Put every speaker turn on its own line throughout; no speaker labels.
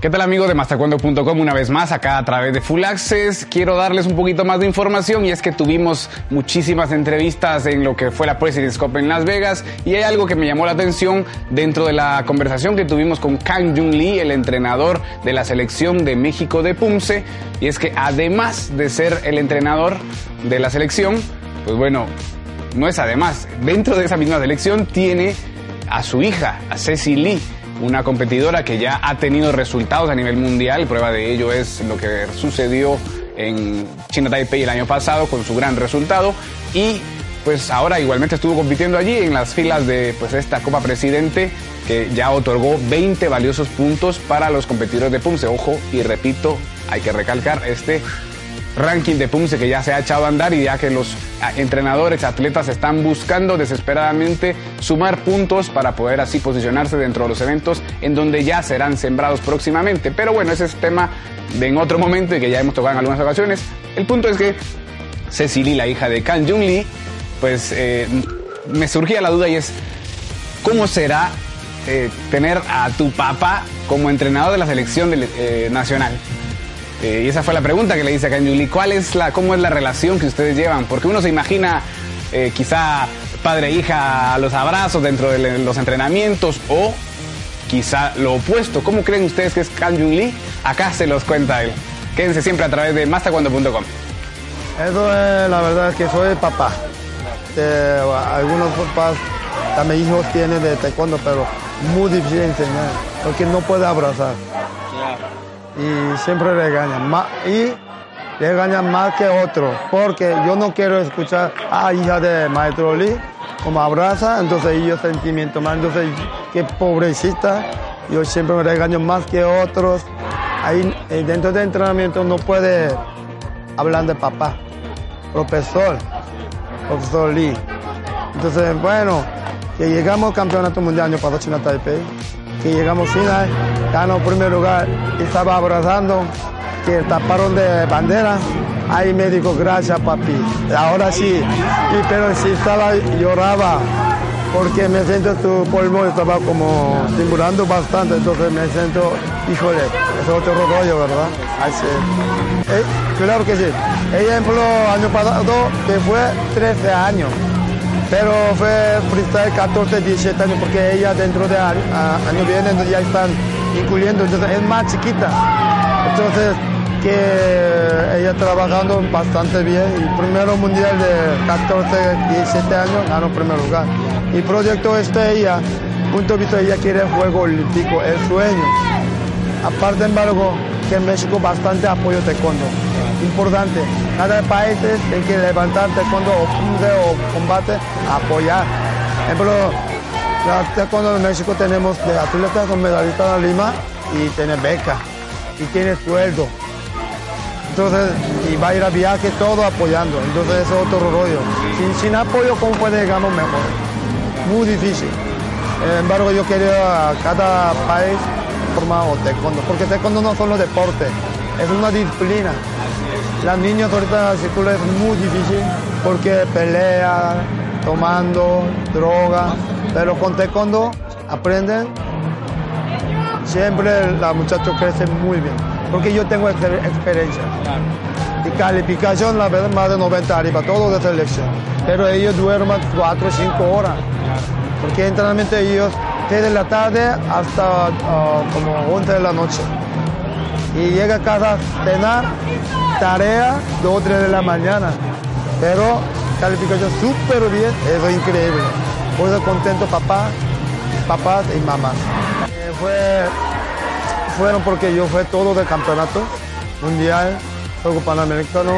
¿Qué tal amigos de Mastercuendo.com? Una vez más acá a través de Full Access. Quiero darles un poquito más de información y es que tuvimos muchísimas entrevistas en lo que fue la President's Cup en Las Vegas y hay algo que me llamó la atención dentro de la conversación que tuvimos con Kang Jung Lee, el entrenador de la selección de México de Pumse y es que además de ser el entrenador de la selección, pues bueno, no es además, dentro de esa misma selección tiene a su hija, a Ceci Lee una competidora que ya ha tenido resultados a nivel mundial. Prueba de ello es lo que sucedió en China Taipei el año pasado con su gran resultado y pues ahora igualmente estuvo compitiendo allí en las filas de pues esta Copa Presidente que ya otorgó 20 valiosos puntos para los competidores de PUMSE. Ojo y repito, hay que recalcar este ranking de PUMSE que ya se ha echado a andar y ya que los entrenadores, atletas están buscando desesperadamente sumar puntos para poder así posicionarse dentro de los eventos en donde ya serán sembrados próximamente. Pero bueno, ese es tema de en otro momento y que ya hemos tocado en algunas ocasiones. El punto es que Cecily, la hija de Kang Jung Lee, pues eh, me surgía la duda y es, ¿cómo será eh, tener a tu papá como entrenador de la selección eh, nacional? Eh, y esa fue la pregunta que le hice a Kanjuli. ¿Cuál es la, cómo es la relación que ustedes llevan? Porque uno se imagina eh, quizá padre e hija a los abrazos dentro de los entrenamientos o quizá lo opuesto. ¿Cómo creen ustedes que es Lee? Acá se los cuenta él. Quédense siempre a través de mastacuando.com.
Eso es la verdad que soy papá. algunos papás también hijos tienen de taekwondo, pero muy difícil enseñar porque no puede abrazar y siempre regañan. Y regañan más que otro, porque yo no quiero escuchar a hija de maestro Lee como abraza, entonces yo sentimiento más, entonces qué pobrecita, yo siempre me regaño más que otros. Ahí eh, dentro del entrenamiento no puede hablar de papá, profesor, profesor Lee. Entonces, bueno, que llegamos al campeonato mundial año pasado China Taipei, que llegamos final, ganó primer lugar, estaba abrazando, que taparon de bandera. Ahí me dijo, gracias papi. Ahora sí, y, pero si estaba, lloraba, porque me siento tu pulmón estaba como timbrando bastante, entonces me siento, híjole, es otro rollo, ¿verdad? Así. Eh, claro que sí. Ejemplo, año pasado que fue 13 años pero fue freestyle 14, 17 años, porque ella dentro de año, año viene ya están incluyendo, entonces es más chiquita. Entonces, que ella trabajando bastante bien y primero mundial de 14, 17 años ganó primer lugar. Y proyecto este ella, punto de vista ella quiere juego olímpico, el sueño. Aparte embargo, que en México bastante apoyo taekwondo importante. Cada país tiene que levantarte cuando o combate, apoyar. Por ejemplo, cuando en México tenemos de atletas con medallistas de Lima y tiene beca y tiene sueldo. Entonces, y va a ir a viaje todo apoyando. Entonces, es otro rollo. Sin, sin apoyo, ¿cómo puede llegar mejor? Muy difícil. Sin embargo, yo quería a cada país formar taekwondo, porque taekwondo no solo deporte, es una disciplina. Las niñas ahorita en la es muy difícil porque pelea, tomando, droga, pero con taekwondo aprenden. Siempre la muchacha crece muy bien, porque yo tengo experiencia. Y calificación, la verdad, más de 90 arriba, todo de selección. Pero ellos duermen 4 o 5 horas, porque entrenamiento ellos desde la tarde hasta ah, como 11 de la noche. Y llega a casa a cenar tarea 2 o 3 de la mañana. Pero calificación súper bien, eso es increíble. Por eso contento papá, papás y mamás. Eh, fue, fueron porque yo fue todo de campeonato mundial, juego panamericano,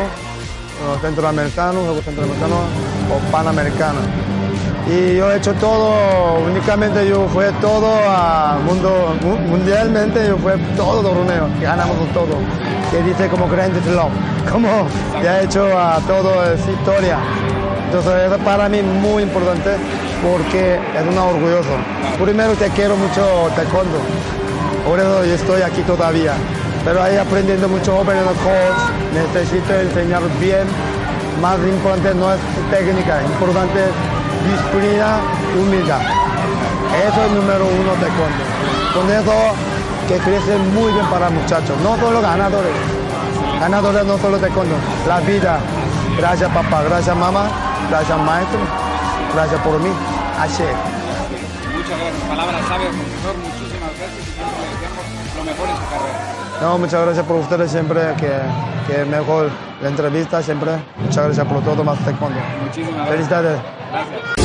centroamericano, juego centroamericano o panamericano. Y yo he hecho todo, únicamente yo fue todo al mundo, mundialmente yo fue todo torneo, ganamos todo que dice como Grand Slam, como ya he hecho a todo esa historia. Entonces eso para mí muy importante porque es una orgulloso. Primero te quiero mucho taekwondo, por eso yo estoy aquí todavía. Pero ahí aprendiendo mucho joven coach, necesito enseñar bien. Más importante no es técnica, importante es disciplina, humildad. Eso es el número uno taekwondo. Con eso que crece muy bien para muchachos, no solo ganadores. Ganadores no solo taekwondo, la vida. Gracias papá, gracias mamá, gracias maestro, gracias por mí. Así
Muchas gracias, palabras sabias, profesor, muchísimas gracias lo mejor en su carrera.
No, muchas gracias por ustedes siempre, que, que mejor la entrevista siempre. Muchas gracias por todo más taekwondo.
Muchísimas gracias.
Felicidades.
Gracias.